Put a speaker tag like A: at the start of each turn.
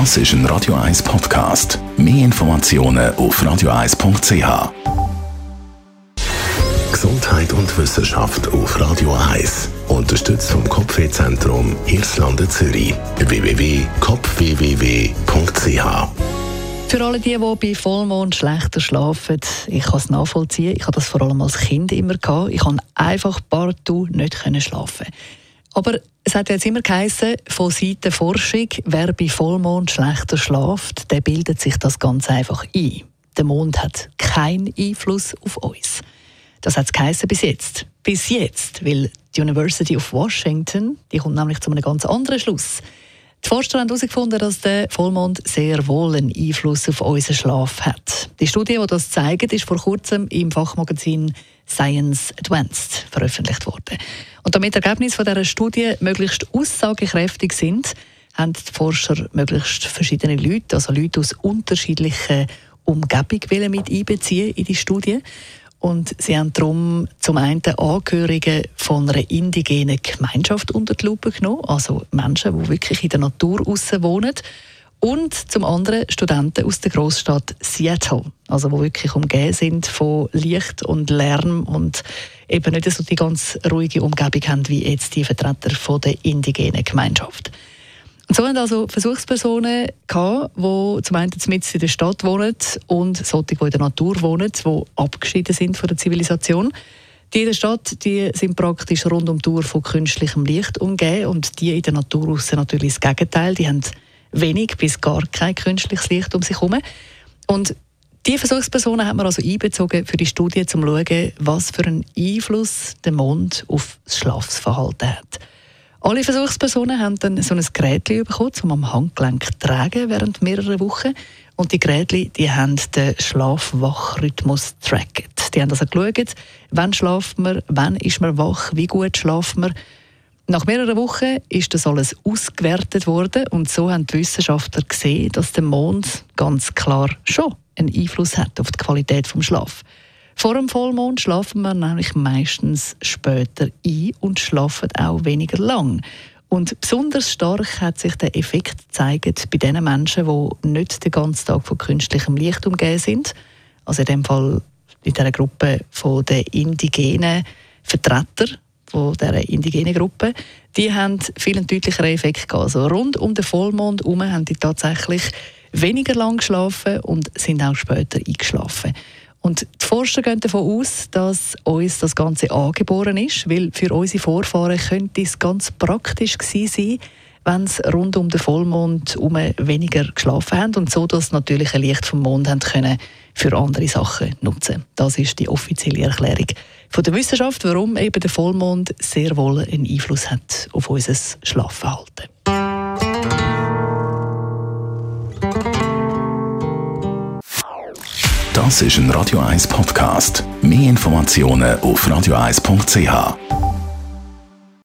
A: Das ist ein Radio 1 Podcast. Mehr Informationen auf radio1.ch. Gesundheit und Wissenschaft auf Radio 1. Unterstützt vom Kopfwehzentrum Irlande Zürich. www.kopfwww.ch
B: für alle die, die bei Vollmond schlechter schlafen, ich kann es nachvollziehen. Ich habe das vor allem als Kind immer gehabt. Ich kann einfach partout nicht schlafen. Aber es hat jetzt immer geheißen, von Seiten Forschung, wer bei Vollmond schlechter schlaft, der bildet sich das ganz einfach ein. Der Mond hat keinen Einfluss auf uns. Das hat es bis jetzt. Bis jetzt, weil die University of Washington, die kommt nämlich zu einem ganz anderen Schluss. Die Forscher haben herausgefunden, dass der Vollmond sehr wohl einen Einfluss auf unseren Schlaf hat. Die Studie, die das zeigt, ist vor kurzem im Fachmagazin Science Advanced veröffentlicht worden. Und damit die Ergebnisse von dieser Studie möglichst aussagekräftig sind, haben die Forscher möglichst verschiedene Leute, also Leute aus unterschiedlichen Umgebungen mit einbeziehen in die Studie. Und sie haben darum zum einen Angehörige von einer indigenen Gemeinschaft unter die Lupe genommen, also Menschen, die wirklich in der Natur aussen wohnen. Und zum anderen Studenten aus der Großstadt Seattle, also wo wirklich umgeben sind von Licht und Lärm und eben nicht so die ganz ruhige Umgebung haben wie jetzt die Vertreter von der indigenen Gemeinschaft. Und so haben also Versuchspersonen gehabt, die zum einen in der Stadt wohnen und solche, die in der Natur wohnen, die abgeschieden sind von der Zivilisation. Die in der Stadt die sind praktisch rund um die Uhr von künstlichem Licht umgeben und die in der Natur aussen natürlich das Gegenteil. Die haben wenig bis gar kein künstliches Licht um sich herum. Und die Versuchspersonen hat man also einbezogen für die Studie, um zu schauen, was für einen Einfluss der Mond auf das Schlafverhalten hat. Alle Versuchspersonen haben dann so ein Gerät bekommen, um am Handgelenk zu tragen während mehrerer Wochen. Und die Geräte die haben den Schlaf-Wach-Rhythmus tracket. Die haben also geschaut, wann schlaft man, wann ist man wach, wie gut schlaft man. Nach mehreren Wochen ist das alles ausgewertet worden und so haben die Wissenschaftler gesehen, dass der Mond ganz klar schon einen Einfluss hat auf die Qualität des Schlafs. Vor dem Vollmond schlafen wir nämlich meistens später ein und schlafen auch weniger lang. Und besonders stark hat sich der Effekt gezeigt bei den Menschen, die nicht den ganzen Tag von künstlichem Licht umgeben sind. Also in dem Fall in dieser Gruppe den indigenen Vertretern von dieser indigenen Gruppe, die haben viel deutlicheren Effekt gehabt. Also rund um den Vollmond herum haben die tatsächlich weniger lang geschlafen und sind auch später eingeschlafen. Und die Forscher gehen davon aus, dass uns das Ganze angeboren ist, weil für unsere Vorfahren könnte es ganz praktisch gewesen sein, wenn sie rund um den Vollmond herum weniger geschlafen haben und so das natürliche Licht vom Mond haben können für andere Sachen nutzen. Das ist die offizielle Erklärung von der Wissenschaft, warum eben der Vollmond sehr wohl einen Einfluss hat auf unser Schlafverhalten.
A: Das ist ein Radio 1 Podcast. Mehr Informationen auf radio1.ch.